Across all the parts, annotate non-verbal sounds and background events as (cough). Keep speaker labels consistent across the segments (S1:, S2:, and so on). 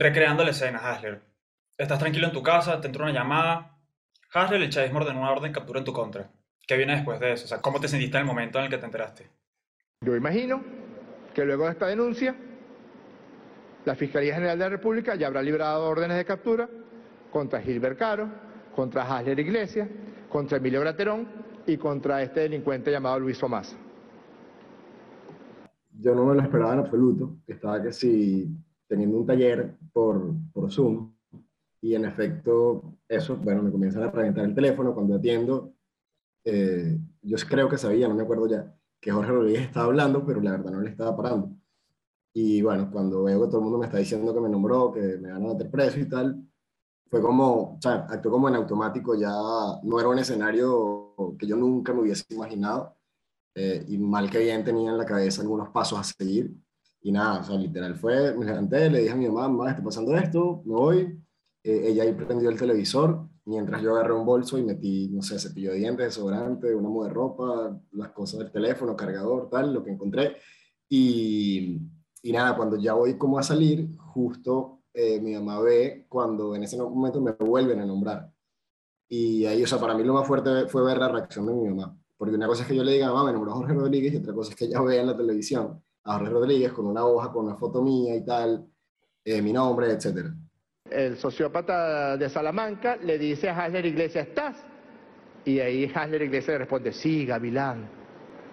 S1: Recreando la escena, Hasler. Estás tranquilo en tu casa, te entra una llamada. Hasler, el chavismo ordenó una orden de captura en tu contra. ¿Qué viene después de eso? O sea, ¿cómo te sentiste en el momento en el que te enteraste?
S2: Yo imagino que luego de esta denuncia, la Fiscalía General de la República ya habrá librado órdenes de captura contra Gilbert Caro, contra Hasler Iglesias, contra Emilio Braterón y contra este delincuente llamado Luis Omasa.
S3: Yo no me lo esperaba en absoluto. Estaba que si teniendo un taller por, por Zoom y en efecto eso, bueno, me comienzan a reventar el teléfono cuando atiendo. Eh, yo creo que sabía, no me acuerdo ya, que Jorge Rodríguez estaba hablando, pero la verdad no le estaba parando. Y bueno, cuando veo que todo el mundo me está diciendo que me nombró, que me van a meter preso y tal, fue como, o sea, actuó como en automático, ya no era un escenario que yo nunca me hubiese imaginado. Eh, y mal que bien tenía en la cabeza algunos pasos a seguir. Y nada, o sea, literal fue, me levanté, le dije a mi mamá, mamá, está pasando esto, me voy. Eh, ella ahí prendió el televisor, mientras yo agarré un bolso y metí, no sé, cepillo de dientes, desodorante, una muda de ropa, las cosas del teléfono, cargador, tal, lo que encontré. Y, y nada, cuando ya voy como a salir, justo eh, mi mamá ve cuando en ese momento me vuelven a nombrar. Y ahí, o sea, para mí lo más fuerte fue ver la reacción de mi mamá. Porque una cosa es que yo le diga, mamá, me nombró Jorge Rodríguez, y otra cosa es que ella vea en la televisión a Rodríguez con una hoja, con una foto mía y tal, eh, mi nombre, etcétera
S2: el sociópata de Salamanca le dice a Hasler Iglesias, ¿estás? Y ahí Hasler Iglesias le responde, sí, Gavilán.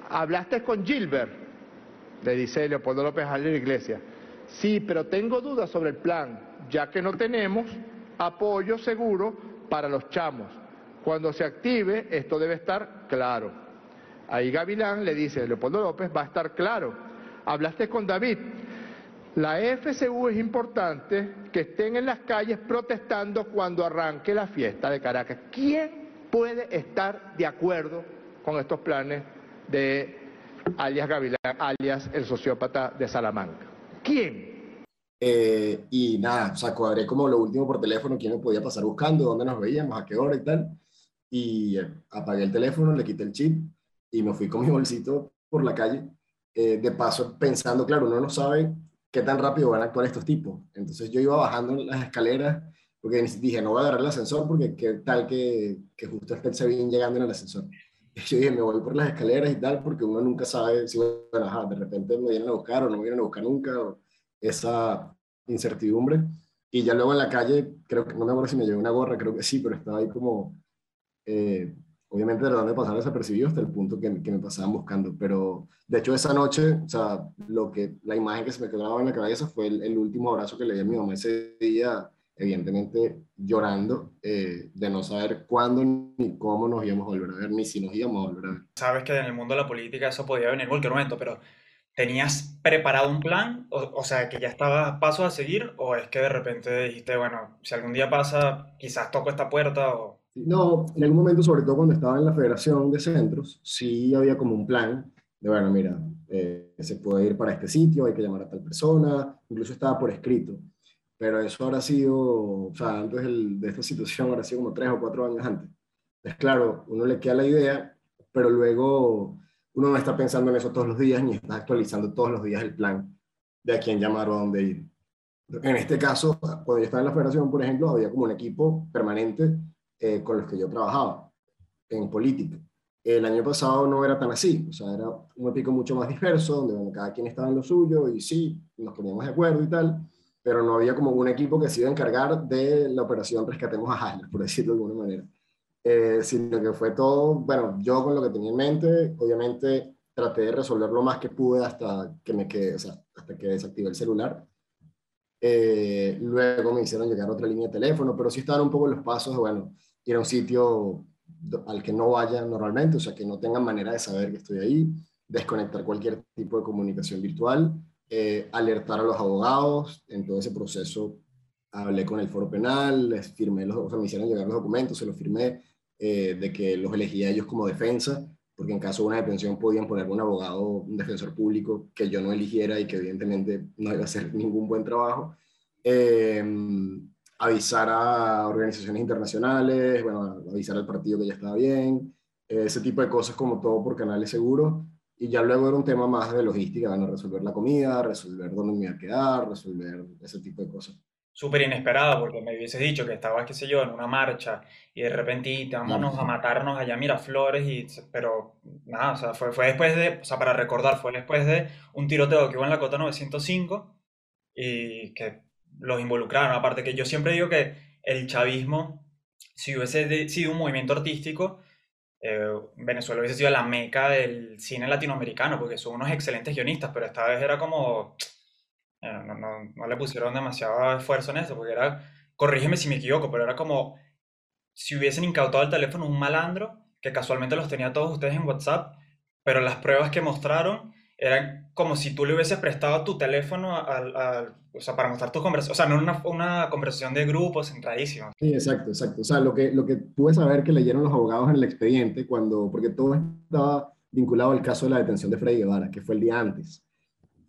S2: ¿Hablaste con Gilbert? Le dice Leopoldo López Hasler Iglesias. Sí, pero tengo dudas sobre el plan, ya que no tenemos apoyo seguro para los chamos. Cuando se active, esto debe estar claro. Ahí Gavilán le dice, Leopoldo López, va a estar claro. ¿Hablaste con David? La FCU es importante que estén en las calles protestando cuando arranque la fiesta de Caracas. ¿Quién puede estar de acuerdo con estos planes de alias Gavilán, alias el sociópata de Salamanca? ¿Quién?
S3: Eh, y nada, o sea, cuadré como lo último por teléfono, quién me podía pasar buscando, dónde nos veíamos, a qué hora y tal. Y eh, apagué el teléfono, le quité el chip y me fui con mi bolsito por la calle. Eh, de paso, pensando, claro, uno no sabe qué tan rápido van a actuar estos tipos. Entonces yo iba bajando las escaleras porque dije, no voy a agarrar el ascensor porque qué tal que, que justo esté el llegando en el ascensor. Y (laughs) yo dije, me voy por las escaleras y tal porque uno nunca sabe si, bueno, ajá, de repente me vienen a buscar o no me vienen a buscar nunca, o esa incertidumbre. Y ya luego en la calle, creo que, no me acuerdo si me llevé una gorra, creo que sí, pero estaba ahí como, eh, obviamente tratando de pasar desapercibido hasta el punto que, que, me pasaban buscando, pero de hecho esa noche, o sea, lo que, la imagen que se me quedaba en la cabeza fue el, último abrazo que le di a mi mamá ese día, evidentemente llorando eh, de no saber cuándo ni cómo nos íbamos a volver a ver, ni si nos íbamos a volver a ver.
S1: Sabes que en el mundo de la política eso podía venir en cualquier momento, pero ¿tenías preparado un plan? O, o sea, que ya estaba paso a seguir, o es que de repente dijiste, bueno, si algún día pasa, quizás toco esta puerta o...
S3: No, en algún momento, sobre todo cuando estaba en la Federación de Centros, sí había como un plan de, bueno, mira, eh, se puede ir para este sitio, hay que llamar a tal persona, incluso estaba por escrito. Pero eso habrá sido, o sea, antes de esta situación, habrá sido como tres o cuatro años antes. Es claro, uno le queda la idea, pero luego uno no está pensando en eso todos los días ni está actualizando todos los días el plan de a quién llamar o a dónde ir. En este caso, cuando yo estaba en la federación, por ejemplo, había como un equipo permanente eh, con los que yo trabajaba en política. El año pasado no era tan así, o sea, era un pico mucho más disperso, donde bueno, cada quien estaba en lo suyo y sí, nos poníamos de acuerdo y tal, pero no había como un equipo que se iba a encargar de la operación Rescatemos a Hasler, por decirlo de alguna manera. Eh, sino que fue todo, bueno, yo con lo que tenía en mente, obviamente traté de resolver lo más que pude hasta que me quedé, o sea, hasta que desactivé el celular. Eh, luego me hicieron llegar otra línea de teléfono, pero sí estaban un poco los pasos bueno, ir a un sitio al que no vaya normalmente, o sea, que no tengan manera de saber que estoy ahí, desconectar cualquier tipo de comunicación virtual, eh, alertar a los abogados en todo ese proceso. Hablé con el foro penal, les firmé los, o sea, me hicieron llegar los documentos, se los firmé, eh, de que los elegía ellos como defensa, porque en caso de una detención podían poner un abogado, un defensor público que yo no eligiera y que evidentemente no iba a hacer ningún buen trabajo. Eh, avisar a organizaciones internacionales, bueno, avisar al partido que ya estaba bien, ese tipo de cosas como todo por canales seguros. Y ya luego era un tema más de logística, a resolver la comida, resolver dónde me iba a quedar, resolver ese tipo de cosas.
S1: súper inesperada, porque me hubieses dicho que estabas, qué sé yo, en una marcha y de repente te vámonos a matarnos allá Miraflores, y, pero nada, o sea, fue, fue después de, o sea, para recordar, fue después de un tiroteo que hubo en la Cota 905 y que los involucraron. Aparte que yo siempre digo que el chavismo, si hubiese sido un movimiento artístico, eh, Venezuela hubiese sido la meca del cine latinoamericano, porque son unos excelentes guionistas, pero esta vez era como, eh, no, no, no, le pusieron demasiado esfuerzo en eso, porque era, corrígeme si me equivoco, pero era como si hubiesen incautado el teléfono un malandro, que casualmente los tenía todos ustedes en WhatsApp, pero las pruebas que mostraron eran como si tú le hubieses prestado tu teléfono al, o sea, para mostrar tus conversaciones, o sea, no una, una conversación de grupos centradísima.
S3: Sí, exacto, exacto. O sea, lo que, lo que pude saber que leyeron los abogados en el expediente, cuando, porque todo estaba vinculado al caso de la detención de Freddy Guevara, que fue el día antes.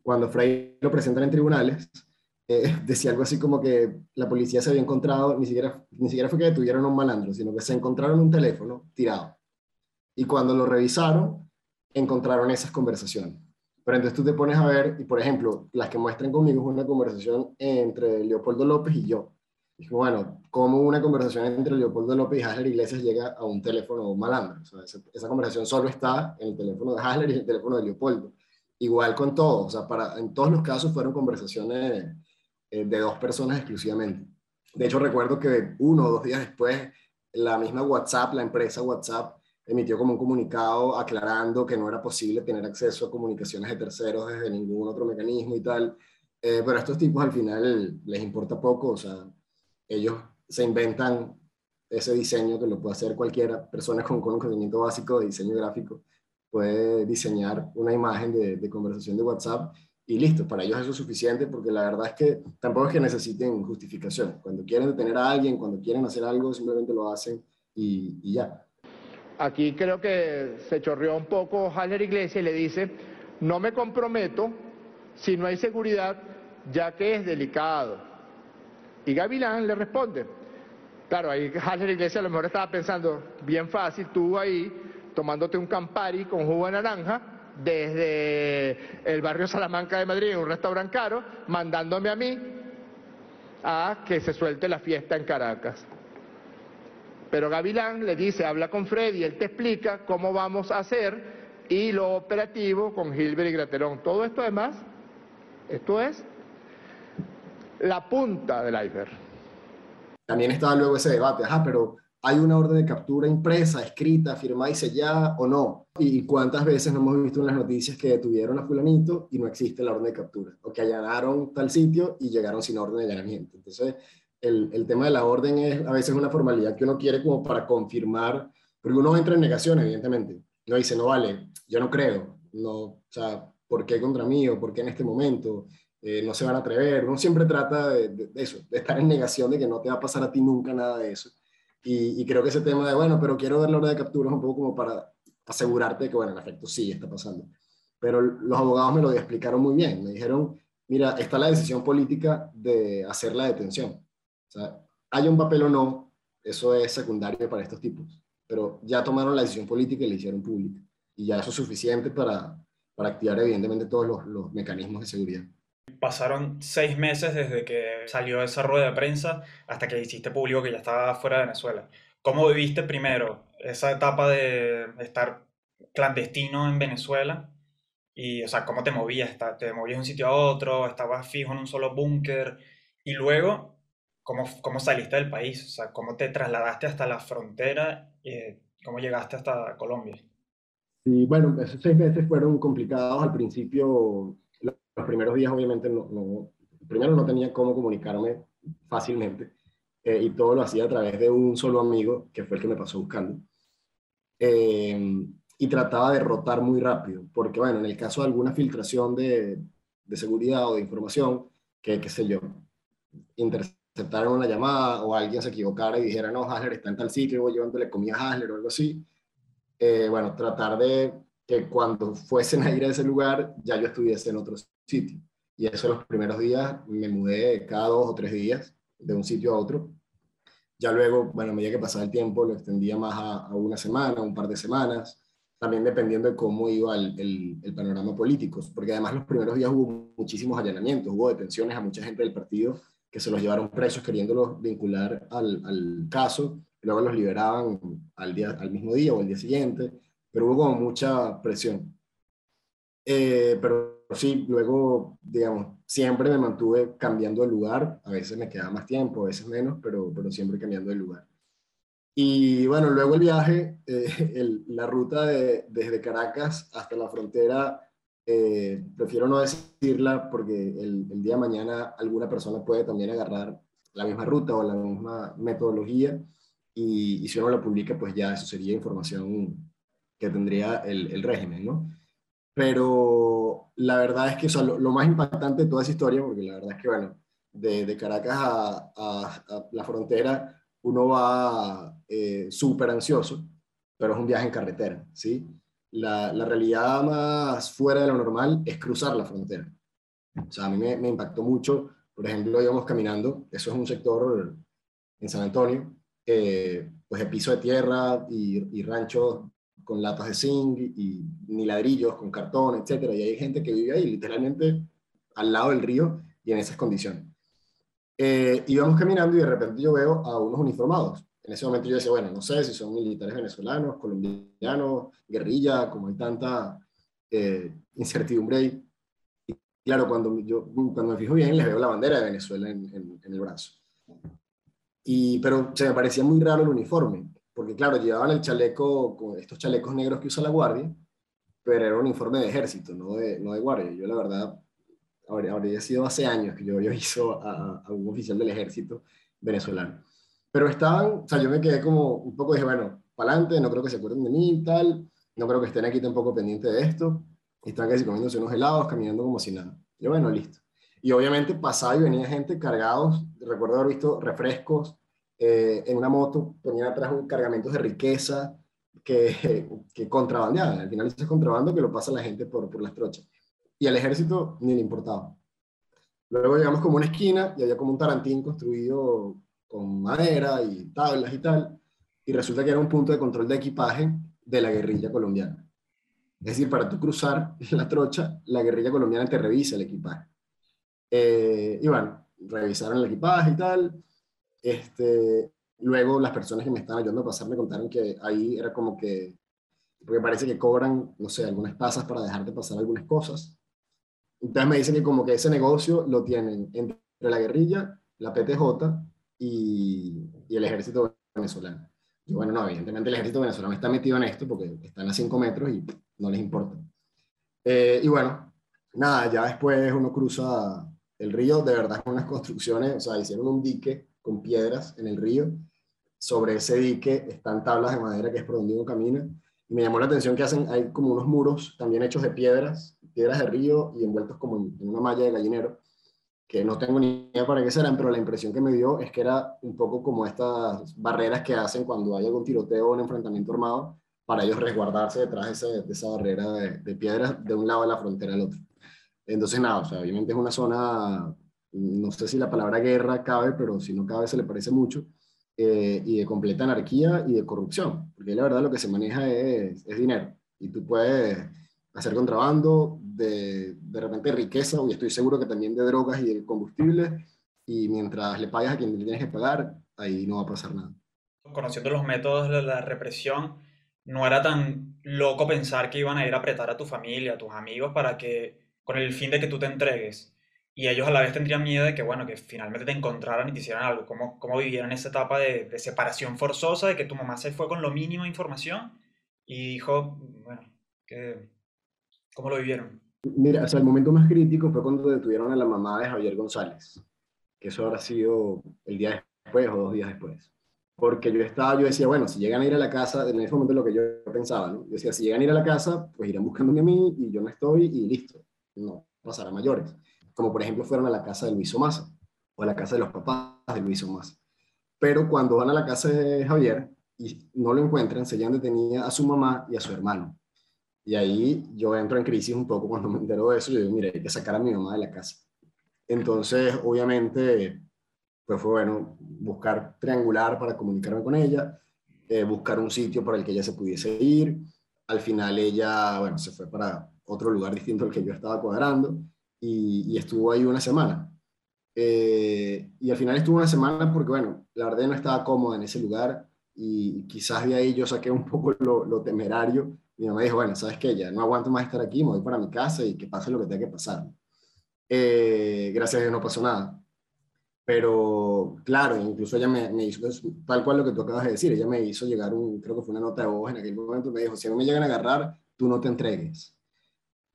S3: Cuando Freddy lo presentan en tribunales, (laughs) eh, decía algo así como que la policía se había encontrado, ni siquiera, ni siquiera fue que detuvieron a un malandro, sino que se encontraron un teléfono tirado. Y cuando lo revisaron, encontraron esas conversaciones. Pero entonces tú te pones a ver, y por ejemplo, las que muestran conmigo es una conversación entre Leopoldo López y yo. Y bueno, ¿cómo una conversación entre Leopoldo López y Hasler Iglesias llega a un teléfono malandro? O sea, esa, conversación solo está en el teléfono de Hasler y en el teléfono de Leopoldo. Igual con todo, o sea, para, en todos los casos fueron conversaciones eh, de dos personas exclusivamente. De hecho, recuerdo que uno o dos días después, la misma WhatsApp, la empresa WhatsApp, emitió como un comunicado aclarando que no era posible tener acceso a comunicaciones de terceros desde ningún otro mecanismo y tal. Eh, pero a estos tipos al final les importa poco, o sea, ellos se inventan ese diseño que lo puede hacer cualquiera, persona con, con un conocimiento básico de diseño gráfico puede diseñar una imagen de, de, conversación de WhatsApp y listo, para ellos eso es suficiente porque la verdad es que tampoco es que necesiten justificación. Cuando quieren detener a alguien, cuando quieren hacer algo, simplemente lo hacen y, y ya.
S2: Aquí creo que se chorreó un poco Haller Iglesias y le dice, no me comprometo si no hay seguridad, ya que es delicado. Y Gavilán le responde, claro, ahí Haller Iglesias a lo mejor estaba pensando, bien fácil, tú ahí tomándote un Campari con jugo de naranja desde el barrio Salamanca de Madrid, en un restaurante caro, mandándome a mí a que se suelte la fiesta en Caracas. Pero Gavilán le dice, habla con Freddy, él te explica cómo vamos a hacer y lo operativo con Gilbert y Graterón. Todo esto además, esto es la punta del iceberg.
S3: También estaba luego ese debate, ajá, pero ¿hay una orden de captura impresa, escrita, firmada y sellada o no? ¿Y cuántas veces no hemos visto en las noticias que detuvieron a fulanito y no existe la orden de captura? O que allanaron tal sitio y llegaron sin orden de allanamiento. Entonces, el, el, tema de la orden es a veces una formalidad que uno quiere como para confirmar, porque uno entra en negación, evidentemente. No dice, no vale, yo no creo, no, o sea, ¿por qué contra mí o por qué en este momento? Eh, no se van a atrever. Uno siempre trata de, de, eso, de estar en negación de que no te va a pasar a ti nunca nada de eso. Y, y creo que ese tema de, bueno, pero quiero ver la orden de captura es un poco como para asegurarte de que, bueno, en efecto sí está pasando. Pero los abogados me lo explicaron muy bien. Me dijeron, mira, está la decisión política de hacer la detención o sea, hay un papel o no, eso es secundario para estos tipos, pero ya tomaron la decisión política y la hicieron pública. Y ya eso es suficiente para, para activar evidentemente todos los, los mecanismos de seguridad.
S1: Pasaron seis meses desde que salió esa rueda de prensa hasta que hiciste público que ya estaba fuera de Venezuela. ¿Cómo viviste primero esa etapa de estar clandestino en Venezuela? Y, o sea, ¿cómo te movías? ¿Te movías de un sitio a otro? ¿Estabas fijo en un solo búnker? Y luego, ¿Cómo, ¿Cómo, saliste del país? O sea, ¿cómo te trasladaste hasta la frontera? y ¿Cómo llegaste hasta Colombia?
S3: Sí, bueno, esos seis meses fueron complicados al principio. Los primeros días, obviamente, no, no primero no tenía cómo comunicarme fácilmente eh, y todo lo hacía a través de un solo amigo, que fue el que me pasó buscando. Eh, y trataba de rotar muy rápido, porque, bueno, en el caso de alguna filtración de, de seguridad o de información, que, qué sé yo, aceptaron una llamada o alguien se equivocara y dijera, no, Hasler está en tal sitio, voy llevándole comida a Hasler o algo así, eh, bueno, tratar de que cuando fuesen a ir a ese lugar ya yo estuviese en otro sitio. Y eso los primeros días me mudé cada dos o tres días de un sitio a otro. Ya luego, bueno, a medida que pasaba el tiempo, lo extendía más a, a una semana, un par de semanas, también dependiendo de cómo iba el, el, el, panorama político, porque además los primeros días hubo muchísimos allanamientos, hubo detenciones a mucha gente del partido que se los llevaron presos queriéndolos vincular al, al caso, luego los liberaban al, día, al mismo día o al día siguiente, pero hubo como mucha presión. Eh, pero sí, luego, digamos, siempre me mantuve cambiando de lugar, a veces me quedaba más tiempo, a veces menos, pero, pero siempre cambiando de lugar. Y bueno, luego el viaje, eh, (laughs) la ruta de, desde Caracas hasta la frontera, eh, prefiero no decirla porque el, el, día de mañana alguna persona puede también agarrar la misma ruta o la misma metodología y, y si uno la publica, pues ya eso sería información que tendría el, el régimen, ¿no? Pero la verdad es que o lo, lo, más impactante de toda esa historia, porque la verdad es que, bueno, de, de Caracas a, a, a, la frontera uno va eh, súper ansioso, pero es un viaje en carretera, ¿sí? La, realidad más fuera de lo normal es cruzar la frontera. O sea, a mí me, me impactó mucho, por ejemplo, íbamos caminando, eso es un sector en San Antonio, eh, pues de piso de tierra y, y ranchos con latas de zinc y, ni ladrillos, con cartón, etcétera. Y hay gente que vive ahí literalmente al lado del río y en esas condiciones. Eh, íbamos caminando y de repente yo veo a unos uniformados. En ese momento yo decía, bueno, no sé si son militares venezolanos, colombianos, guerrilla, como hay tanta eh, incertidumbre ahí. Y claro, cuando, yo, cuando me fijo bien, les veo la bandera de Venezuela en, en, en el brazo. Y, pero se me parecía muy raro el uniforme porque claro, llevaban el chaleco, estos chalecos negros que usa la guardia, pero era un uniforme de ejército, no de, no de guardia. Yo la verdad, habría, habría sido hace años que yo había visto a, a, un oficial del ejército venezolano. Pero estaban, o sea, yo me quedé como un poco, dije, bueno, para adelante, no creo que se acuerden de mí y tal, no creo que estén aquí tampoco pendientes de esto. Y estaban casi comiéndose unos helados, caminando como si nada. Yo, bueno, listo. Y obviamente pasaba y venía gente cargados, recuerdo haber visto refrescos, eh, en una moto, ponía atrás un cargamento de riqueza que, (laughs) que contrabandeaban. Al final eso es contrabando que lo pasa la gente por, por las trochas. Y al ejército ni le importaba. Luego llegamos como una esquina y había como un tarantín construido con madera y tablas y tal. Y resulta que era un punto de control de equipaje de la guerrilla colombiana. Es decir, para tú cruzar (laughs) la trocha, la guerrilla colombiana te revisa el equipaje. Eh, y bueno, revisaron el equipaje y tal. Este, luego las personas que me estaban ayudando a pasar me contaron que ahí era como que, porque parece que cobran, no sé, algunas pasas para dejarte pasar algunas cosas. Entonces me dicen que como que ese negocio lo tienen entre la guerrilla, la PTJ y, y el ejército venezolano. Y bueno, no, evidentemente el ejército venezolano está metido en esto porque están a 5 metros y no les importa. Eh, y bueno, nada, ya después uno cruza el río, de verdad con unas construcciones, o sea, hicieron un dique con piedras en el río. Sobre ese dique están tablas de madera que es por donde uno camina. Y me llamó la atención que hacen, hay como unos muros también hechos de piedras, piedras de río y envueltos como en, en una malla de gallinero, que no tengo ni idea para qué serán, pero la impresión que me dio es que era un poco como estas barreras que hacen cuando hay algún tiroteo o un enfrentamiento armado, para ellos resguardarse detrás de esa, de esa barrera de, piedras de un lado de la frontera al otro. Entonces, nada, o obviamente es una zona no sé si la palabra guerra cabe, pero si no cabe se le parece mucho, eh, y de completa anarquía y de corrupción, porque la verdad lo que se maneja es, es dinero, y tú puedes hacer contrabando de, de repente riqueza, y estoy seguro que también de drogas y de combustible, y mientras le pagas a quien le tienes que pagar, ahí no va a pasar nada.
S1: Conociendo los métodos de la represión, no era tan loco pensar que iban a ir a apretar a tu familia, a tus amigos, para que, con el fin de que tú te entregues y ellos a la vez tendrían miedo de que, bueno, que finalmente te encontraran y te hicieran algo. ¿Cómo, cómo vivieron esa etapa de, de, separación forzosa, de que tu mamá se fue con lo mínimo de información y dijo, bueno, que, ¿cómo lo vivieron?
S3: Mira, o sea, el momento más crítico fue cuando detuvieron a la mamá de Javier González, que eso habrá sido el día después o dos días después. Porque yo estaba, yo decía, bueno, si llegan a ir a la casa, en ese momento lo que yo pensaba, ¿no? Yo decía, si llegan a ir a la casa, pues irán buscándome a mí y yo no estoy y listo, no pasará mayores como por ejemplo fueron a la casa de Luis Omasa o a la casa de los papás de Luis Omasa. Pero cuando van a la casa de Javier y no lo encuentran, se llevan detenida a su mamá y a su hermano. Y ahí yo entro en crisis un poco cuando me entero de eso. Yo digo, mire, hay que sacar a mi mamá de la casa. Entonces, obviamente, pues fue bueno buscar triangular para comunicarme con ella, eh, buscar un sitio para el que ella se pudiese ir. Al final ella, bueno, se fue para otro lugar distinto al que yo estaba cuadrando y, y, estuvo ahí una semana. Eh, y al final estuve una semana porque, bueno, la verdad no estaba cómoda en ese lugar y quizás de ahí yo saqué un poco lo, temerario. Mi mamá dijo, bueno, ¿sabes qué? Ya no aguanto más estar aquí, me voy para mi casa y que pase lo que tenga que pasar. Eh, gracias a Dios no pasó nada. Pero claro, incluso ella me, me, hizo, tal cual lo que tú acabas de decir, ella me hizo llegar un, creo que fue una nota de voz en aquel momento, me dijo, si no me llegan a agarrar, tú no te entregues.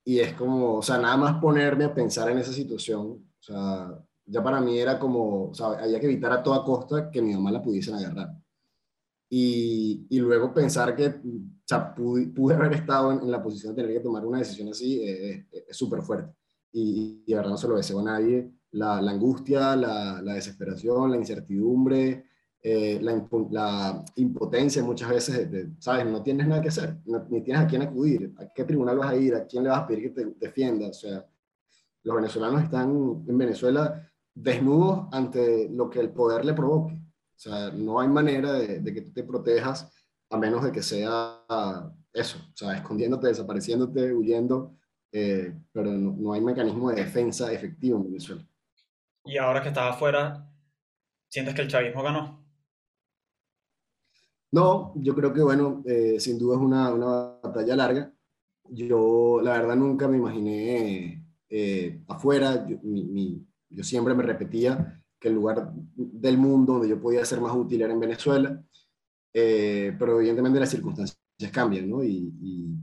S3: Y es como, o sea, nada más ponerme a pensar en esa situación, o sea, ya para mí era como, o sea, había que evitar a toda costa que mi mamá la pudiesen agarrar. Y, y luego pensar que, o sea, pude, pude haber estado en, la posición de tener que tomar una decisión así, eh, eh, es súper fuerte. Y, y, de verdad no se lo deseo a nadie. La, la angustia, la, la, desesperación, la incertidumbre, eh, la, la, impotencia muchas veces, ¿sabes? No tienes nada que hacer, ni tienes a quién acudir, a qué tribunal vas a ir, a quién le vas a pedir que te defienda. O sea, los venezolanos están en Venezuela desnudos ante lo que el poder le provoque. O sea, no hay manera de, que tú te protejas a menos de que sea eso, o sea, escondiéndote, desapareciéndote, huyendo, eh, pero no, hay mecanismo de defensa efectivo en Venezuela.
S1: Y ahora que estás afuera, ¿sientes que el chavismo ganó?
S3: No, yo creo que, bueno, eh, sin duda es una, una, batalla larga. Yo, la verdad, nunca me imaginé eh, afuera. mi, yo siempre me repetía que el lugar del mundo donde yo podía ser más útil era en Venezuela, eh, pero evidentemente las circunstancias cambian, ¿no? Y,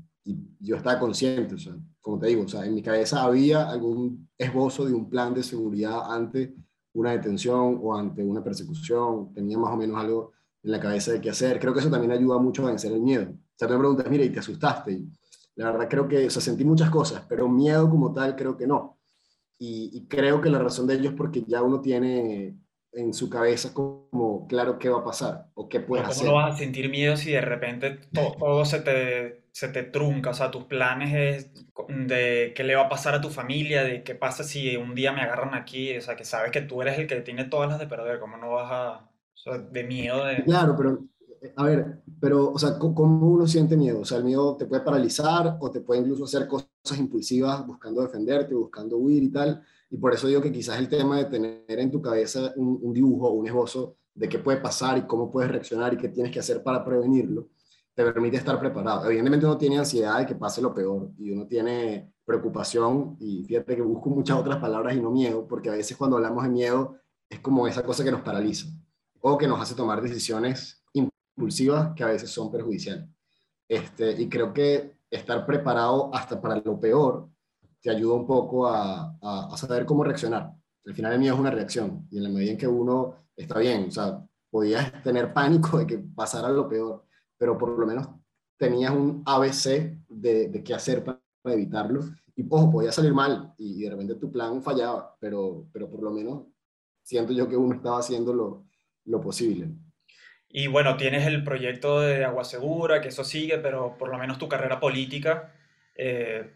S3: yo estaba consciente, o sea, como te digo, o sea, en mi cabeza había algún esbozo de un plan de seguridad ante una detención o ante una persecución, tenía más o menos algo en la cabeza de qué hacer. Creo que eso también ayuda mucho a vencer el miedo. O sea, tú me preguntas, mira, ¿y te asustaste? Y la verdad creo que, o sea, sentí muchas cosas, pero miedo como tal creo que no. Y, creo que la razón de ello es porque ya uno tiene en su cabeza como claro qué va a pasar o qué puede hacer.
S1: ¿Cómo no vas a sentir miedo si de repente todo, se, te, se te trunca? O sea, tus planes es de qué le va a pasar a tu familia, de qué pasa si un día me agarran aquí, o sea, que sabes que tú eres el que tiene todas las de perder, ¿cómo no vas a... O sea, de miedo de...
S3: Claro, pero a ver, pero, o sea, ¿cómo uno siente miedo? O sea, el miedo te puede paralizar o te puede incluso hacer cosas impulsivas buscando defenderte, buscando huir y tal. Y por eso digo que quizás el tema de tener en tu cabeza un, un dibujo, un esbozo de qué puede pasar y cómo puedes reaccionar y qué tienes que hacer para prevenirlo, te permite estar preparado. Evidentemente uno tiene ansiedad de que pase lo peor y uno tiene preocupación y fíjate que busco muchas otras palabras y no miedo, porque a veces cuando hablamos de miedo es como esa cosa que nos paraliza o que nos hace tomar decisiones impulsivas que a veces son perjudiciales. Este, y creo que estar preparado hasta para lo peor te ayuda un poco a, a, saber cómo reaccionar. Al final el miedo es una reacción y en la medida en que uno está bien, o sea, podías tener pánico de que pasara lo peor, pero por lo menos tenías un ABC de, de qué hacer para, evitarlo. Y ojo, podía salir mal y de repente tu plan fallaba, pero, pero por lo menos siento yo que uno estaba haciendo lo, lo posible.
S1: Y bueno, tienes el proyecto de Agua Segura, que eso sigue, pero por lo menos tu carrera política, eh,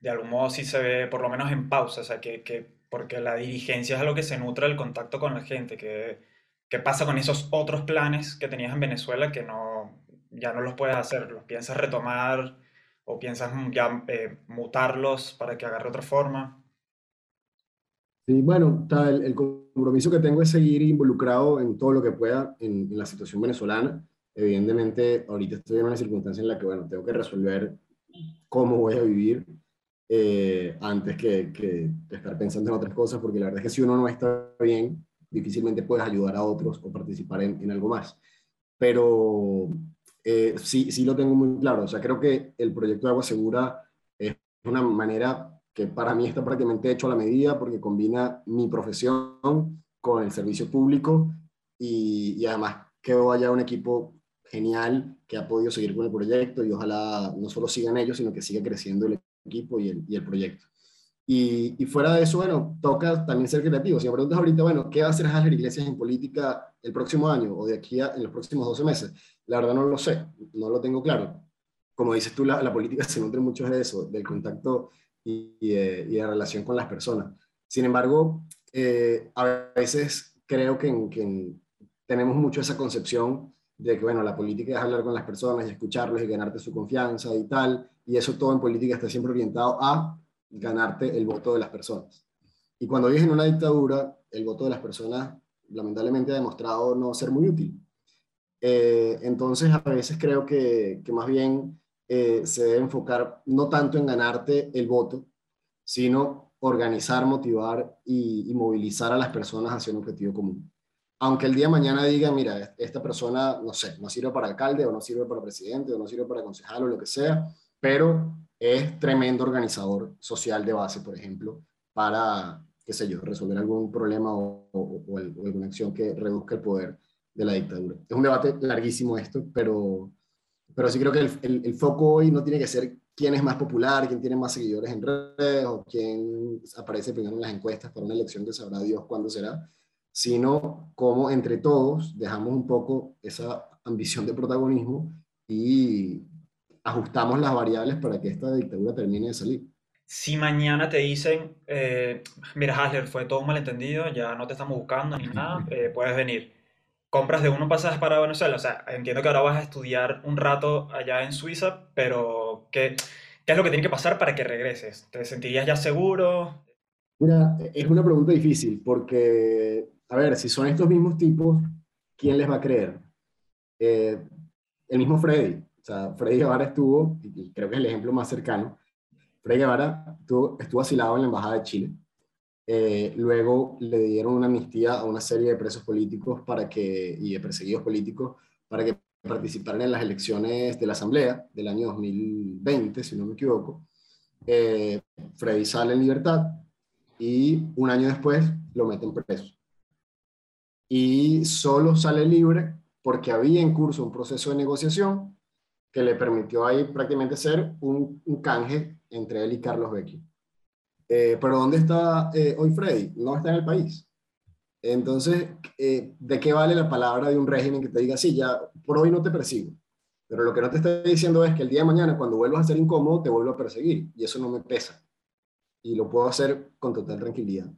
S1: de algún modo sí se ve por lo menos en pausa, o sea, que, que, porque la dirigencia es a lo que se nutre el contacto con la gente, que, ¿qué pasa con esos otros planes que tenías en Venezuela que no, ya no los puedes hacer? ¿Los piensas retomar o piensas ya eh, mutarlos para que agarre otra forma?
S3: Sí, bueno, el, compromiso que tengo es seguir involucrado en todo lo que pueda en, la situación venezolana. Evidentemente, ahorita estoy en una circunstancia en la que, bueno, tengo que resolver cómo voy a vivir eh, antes que, estar pensando en otras cosas, porque la verdad es que si uno no está bien, difícilmente puedes ayudar a otros o participar en, en algo más. Pero eh, sí, sí lo tengo muy claro. O sea, creo que el proyecto de Agua Segura es una manera que para mí está prácticamente hecho a la medida porque combina mi profesión con el servicio público y, y además quedó allá un equipo genial que ha podido seguir con el proyecto y ojalá no solo sigan ellos, sino que siga creciendo el equipo y el, y el proyecto. Y, y, fuera de eso, bueno, toca también ser creativo. Si me preguntas ahorita, bueno, ¿qué va a hacer Haller Iglesias en política el próximo año o de aquí a en los próximos 12 meses? La verdad no lo sé, no lo tengo claro. Como dices tú, la, la política se nutre mucho de eso, del contacto y, y, de, relación con las personas. Sin embargo, eh, a veces creo que, que, tenemos mucho esa concepción de que, bueno, la política es hablar con las personas y escucharlos y ganarte su confianza y tal, y eso todo en política está siempre orientado a ganarte el voto de las personas. Y cuando vives en una dictadura, el voto de las personas lamentablemente ha demostrado no ser muy útil. Eh, entonces, a veces creo que, que más bien eh, se debe enfocar no tanto en ganarte el voto, sino organizar, motivar y, movilizar a las personas hacia un objetivo común. Aunque el día de mañana digan, mira, esta persona, no sé, no sirve para alcalde o no sirve para presidente o no sirve para concejal o lo que sea, pero es tremendo organizador social de base, por ejemplo, para, qué sé yo, resolver algún problema o, o, alguna acción que reduzca el poder de la dictadura. Es un debate larguísimo esto, pero, pero sí creo que el, el, el, foco hoy no tiene que ser quién es más popular, quién tiene más seguidores en redes o quién aparece primero en las encuestas para una elección que sabrá Dios cuándo será, sino cómo entre todos dejamos un poco esa ambición de protagonismo y ajustamos las variables para que esta dictadura termine de salir.
S1: Si mañana te dicen, eh, mira Hasler, fue todo un malentendido, ya no te estamos buscando ni nada, eh, puedes venir. Compras de uno pasajes para Venezuela, o sea, entiendo que ahora vas a estudiar un rato allá en Suiza, pero ¿qué, es lo que tiene que pasar para que regreses? ¿Te sentirías ya seguro?
S3: Mira, es una pregunta difícil porque, a ver, si son estos mismos tipos, ¿quién les va a creer? Eh, el mismo Freddy, o sea, Freddy Guevara estuvo, creo que es el ejemplo más cercano, Freddy Guevara estuvo, estuvo asilado en la Embajada de Chile. Eh, luego le dieron una amnistía a una serie de presos políticos para que, y de perseguidos políticos para que participaran en las elecciones de la Asamblea del año 2020, si no me equivoco. Eh, Freddy sale en libertad y un año después lo meten preso. Y solo sale libre porque había en curso un proceso de negociación que le permitió ahí prácticamente ser un, un canje entre él y Carlos Vecchio. Eh, pero ¿dónde está eh, hoy Freddy? No está en el país. Entonces, eh, ¿de qué vale la palabra de un régimen que te diga, sí, ya por hoy no te persigo? Pero lo que no te está diciendo es que el día de mañana, cuando vuelvas a ser incómodo, te vuelvo a perseguir. Y eso no me pesa. Y lo puedo hacer con total tranquilidad.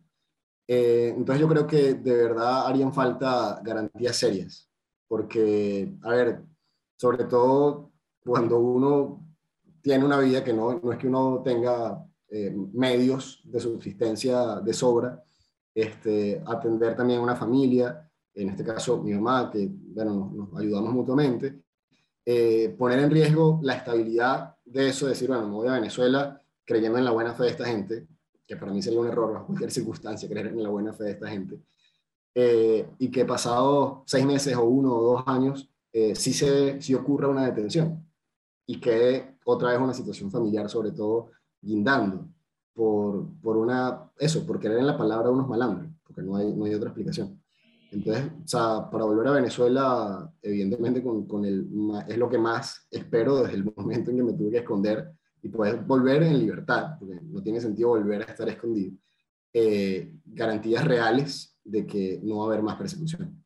S3: entonces yo creo que de verdad harían falta garantías serias. Porque, a ver, sobre todo cuando uno tiene una vida que no, no es que uno tenga eh, medios de subsistencia de sobra, este, atender también a una familia, en este caso mi mamá, que bueno, nos, nos ayudamos mutuamente, eh, poner en riesgo la estabilidad de eso, decir, bueno, me voy a Venezuela creyendo en la buena fe de esta gente, que para mí sería un error bajo cualquier circunstancia creer en la buena fe de esta gente, eh, y que pasado seis meses o uno o dos años, eh, sí, se, sí ocurra una detención y quede otra vez una situación familiar, sobre todo guindando por, por una, eso, por creer en la palabra unos malandros, porque no hay, no hay otra explicación. Entonces, o sea, para volver a Venezuela, evidentemente con, con el, es lo que más espero desde el momento en que me tuve que esconder y poder volver en libertad, porque no tiene sentido volver a estar escondido. Eh, garantías reales de que no va a haber más persecución.